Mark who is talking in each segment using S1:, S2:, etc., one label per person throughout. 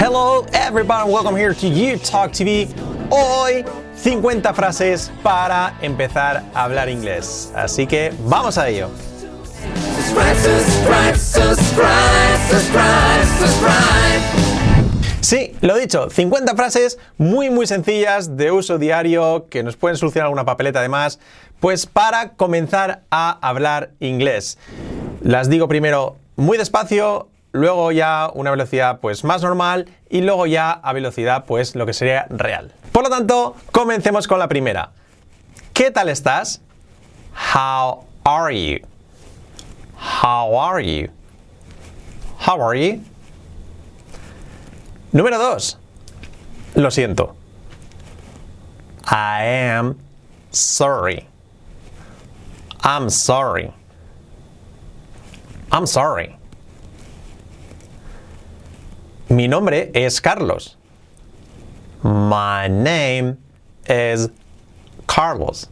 S1: Hello everybody, welcome here to You Talk TV. Hoy 50 frases para empezar a hablar inglés. Así que vamos a ello. Sí, lo dicho, 50 frases muy muy sencillas de uso diario que nos pueden solucionar alguna papeleta además, pues para comenzar a hablar inglés. Las digo primero muy despacio, luego ya una velocidad pues más normal y luego ya a velocidad pues lo que sería real. Por lo tanto, comencemos con la primera. ¿Qué tal estás? How are you? How are you? How are you? Número 2. Lo siento. I am sorry. I'm sorry. I'm sorry. Mi nombre es Carlos. My name is Carlos.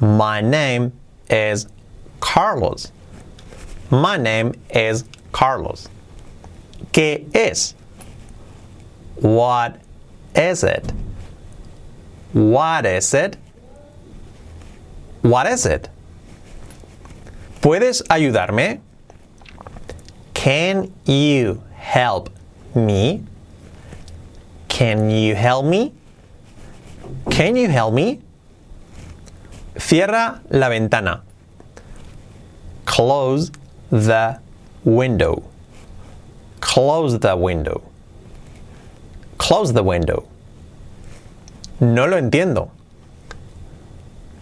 S1: My name is Carlos. My name is Carlos. ¿Qué es? What is it? What is it? What is it? ¿Puedes ayudarme? Can you help me? Can you help me? Can you help me? Cierra la ventana. Close the window. Close the window. Close the window. No lo entiendo.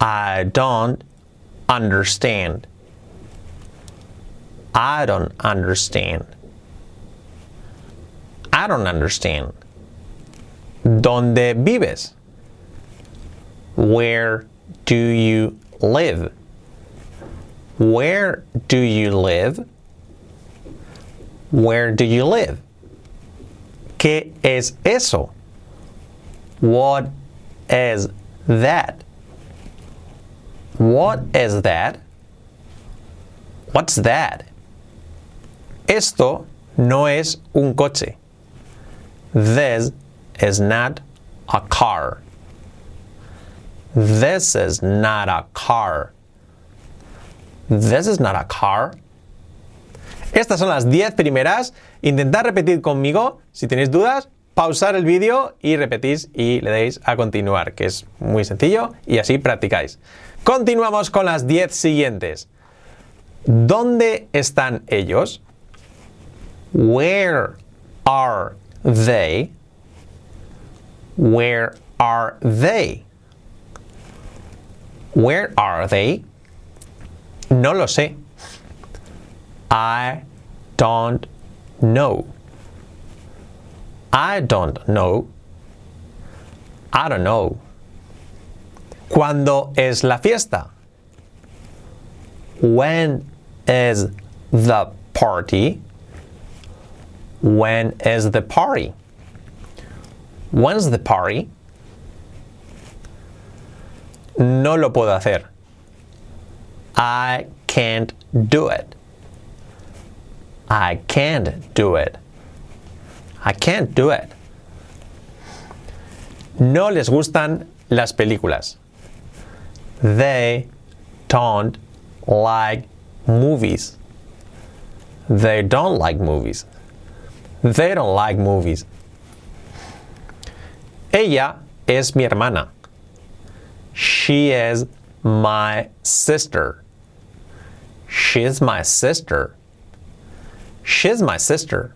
S1: I don't understand. I don't understand. I don't understand. ¿Dónde vives? Where do you live? Where do you live? Where do you live? ¿Qué es eso? What is that? What is that? What's that? Esto no es un coche. This is not a car. This is not a car. This is not a car. Estas son las 10 primeras. Intentad repetir conmigo. Si tenéis dudas, pausar el vídeo y repetís y le deis a continuar, que es muy sencillo y así practicáis. Continuamos con las 10 siguientes. ¿Dónde están ellos? Where are they? Where are they? Where are they? No lo sé. I don't know. I don't know. I don't know. ¿Cuándo es la fiesta? When is the party? When is the party? When's the party? No lo puedo hacer. I can't do it. I can't do it. I can't do it. No les gustan las películas. They don't like movies. They don't like movies. They don't like movies. Ella es mi hermana. She is my sister. She's my sister. She's my sister.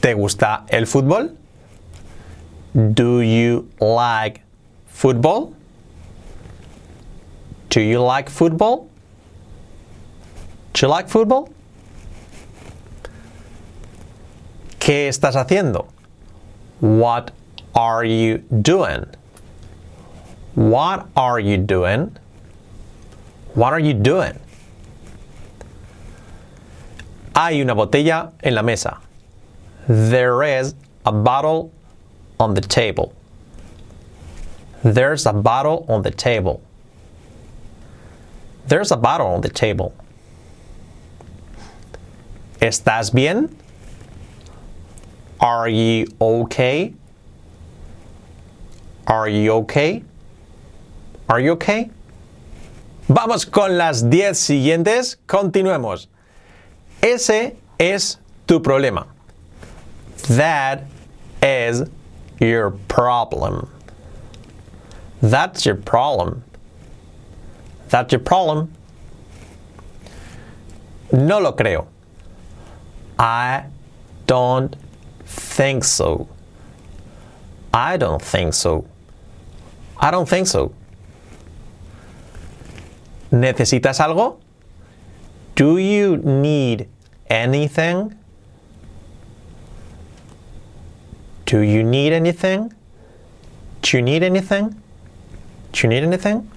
S1: ¿Te gusta el fútbol? Do you like football? Do you like football? Do you like football? ¿Qué estás haciendo? What are you doing? What are you doing? What are you doing? Hay una botella en la mesa. There is a bottle on the table. There's a bottle on the table. There's a bottle on the table. ¿Estás bien? Are you okay? Are you okay? Are you okay? Vamos con las 10 siguientes. Continuemos. Ese es tu problema. That is your problem. That's your problem. That's your problem. No lo creo. I don't think so. I don't think so. I don't think so. ¿Necesitas algo? Do you need anything? Do you need anything? Do you need anything? Do you need anything?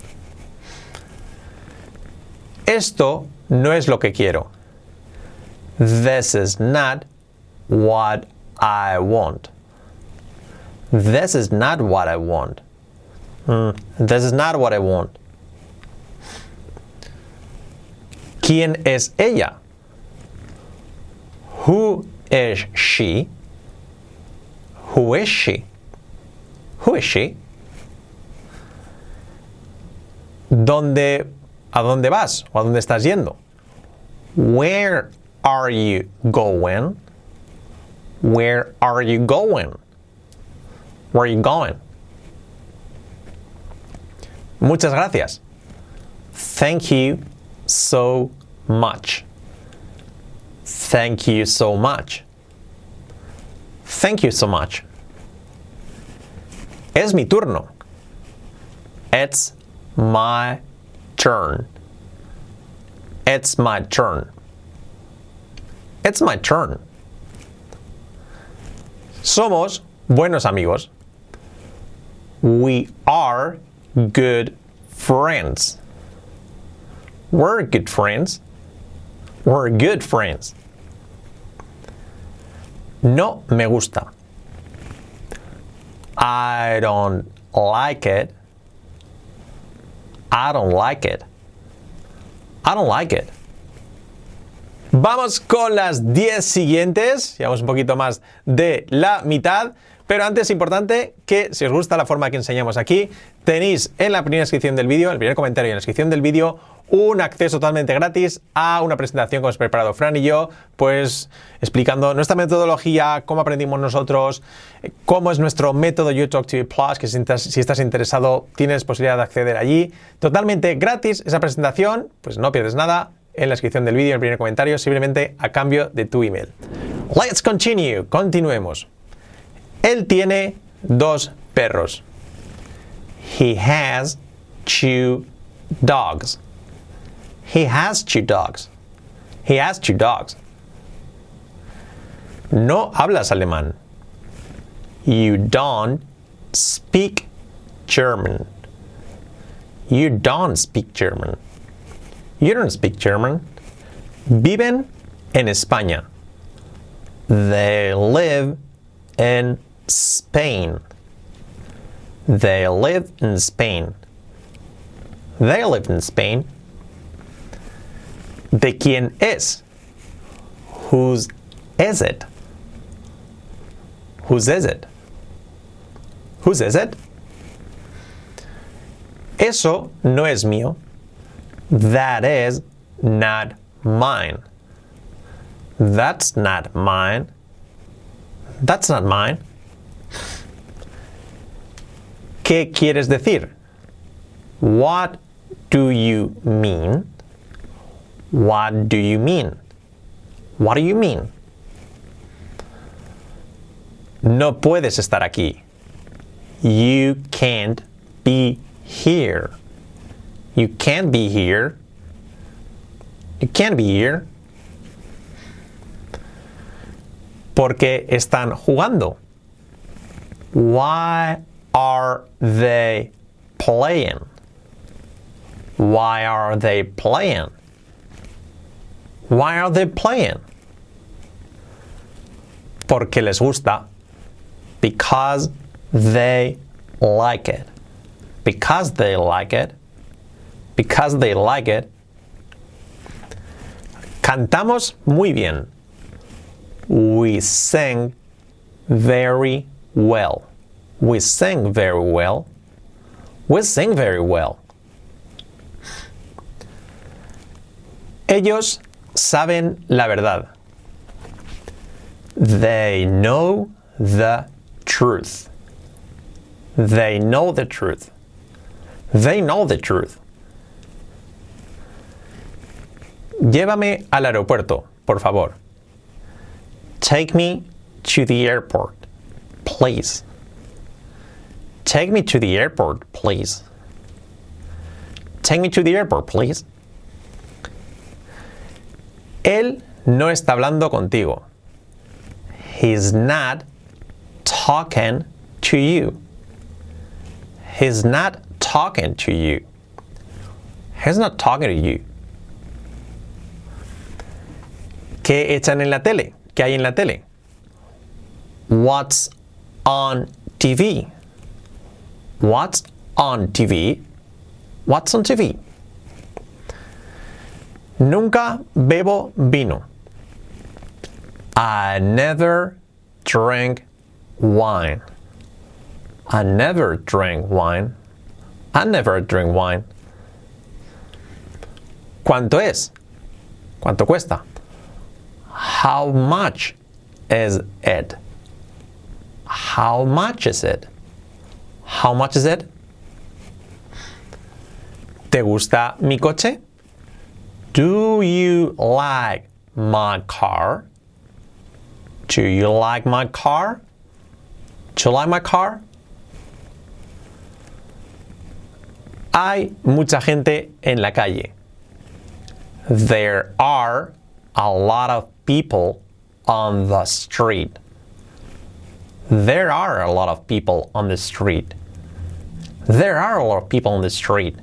S1: Esto no es lo que quiero. This is not what I want. This is not what I want. Mm, this is not what I want. ¿Quién es ella? Who is she? Who is she? Who is she? ¿Dónde, ¿A dónde vas o a dónde estás yendo? Where are you going? Where are you going? Where are you going? Muchas gracias. Thank you so much. Thank you so much. Thank you so much. Es mi turno. It's my turn. It's my turn. It's my turn. Somos buenos amigos. We are good friends. We're good friends. We're good friends. No me gusta. I don't like it. I don't like it. I don't like it. Vamos con las 10 siguientes. Llevamos un poquito más de la mitad. Pero antes es importante que si os gusta la forma que enseñamos aquí, tenéis en la primera descripción del vídeo, en el primer comentario y en la descripción del vídeo, un acceso totalmente gratis a una presentación que hemos preparado Fran y yo, pues explicando nuestra metodología, cómo aprendimos nosotros, cómo es nuestro método YouTalk Plus, que si estás interesado tienes posibilidad de acceder allí. Totalmente gratis esa presentación, pues no pierdes nada en la descripción del vídeo, en el primer comentario, simplemente a cambio de tu email. Let's continue, continuemos. Él tiene dos perros. He has two dogs. He has two dogs. He has two dogs. No hablas alemán. You don't speak German. You don't speak German. You don't speak German. Viven en España. They live in Spain. They live in Spain. They live in Spain. ¿De quién es? Whose is it? Whose is it? Whose is it? Eso no es mío. That is not mine. That's not mine. That's not mine. ¿Qué quieres decir? What do you mean? What do you mean? What do you mean? No puedes estar aquí. You can't be here. You can't be here. You can't be here. Porque están jugando. Why are they playing? Why are they playing? Why are they playing? Porque les gusta. Because they like it. Because they like it. Because they like it. Cantamos muy bien. We sing very well. We sing very well. We sing very well. Ellos saben la verdad. They know the truth. They know the truth. They know the truth. Llévame al aeropuerto, por favor. Take me to the airport, please. Take me to the airport, please. Take me to the airport, please. Él no está hablando contigo. He's not talking to you. He's not talking to you. He's not talking to you. ¿Qué echan en la tele? ¿Qué hay en la tele? What's on TV? What's on TV? What's on TV? Nunca bebo vino. I never drink wine. I never drink wine. I never drink wine. ¿Cuánto es? ¿Cuánto cuesta? How much is it? How much is it? How much is it? ¿Te gusta mi coche? Do you like my car? Do you like my car? Do you like my car? Hay mucha gente en la calle. There are a lot of people on the street. There are a lot of people on the street. There are a lot of people on the street.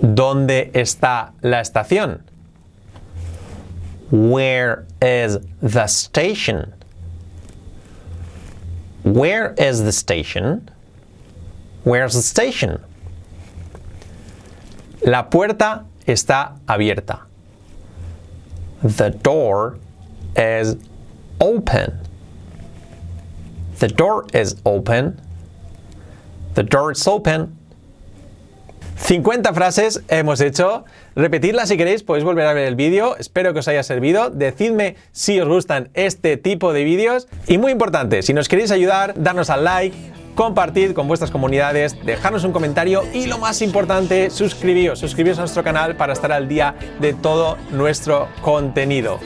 S1: ¿Dónde está la estación? Where is the station? Where is the station? Where's the station? La puerta está abierta. The door is open. The door is open. The door is open. 50 frases hemos hecho. Repetidlas si queréis, podéis volver a ver el vídeo. Espero que os haya servido. Decidme si os gustan este tipo de vídeos. Y muy importante, si nos queréis ayudar, darnos al like, compartid con vuestras comunidades, dejarnos un comentario y lo más importante, suscribíos, suscribíos a nuestro canal para estar al día de todo nuestro contenido.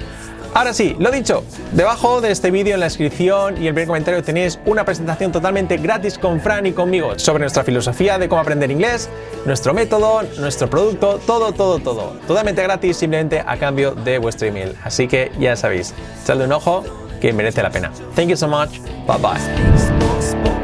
S1: Ahora sí, lo dicho, debajo de este vídeo en la descripción y el primer comentario tenéis una presentación totalmente gratis con Fran y conmigo sobre nuestra filosofía de cómo aprender inglés, nuestro método, nuestro producto, todo, todo, todo. Totalmente gratis, simplemente a cambio de vuestro email. Así que ya sabéis, echadle un ojo que merece la pena. Thank you so much. Bye bye.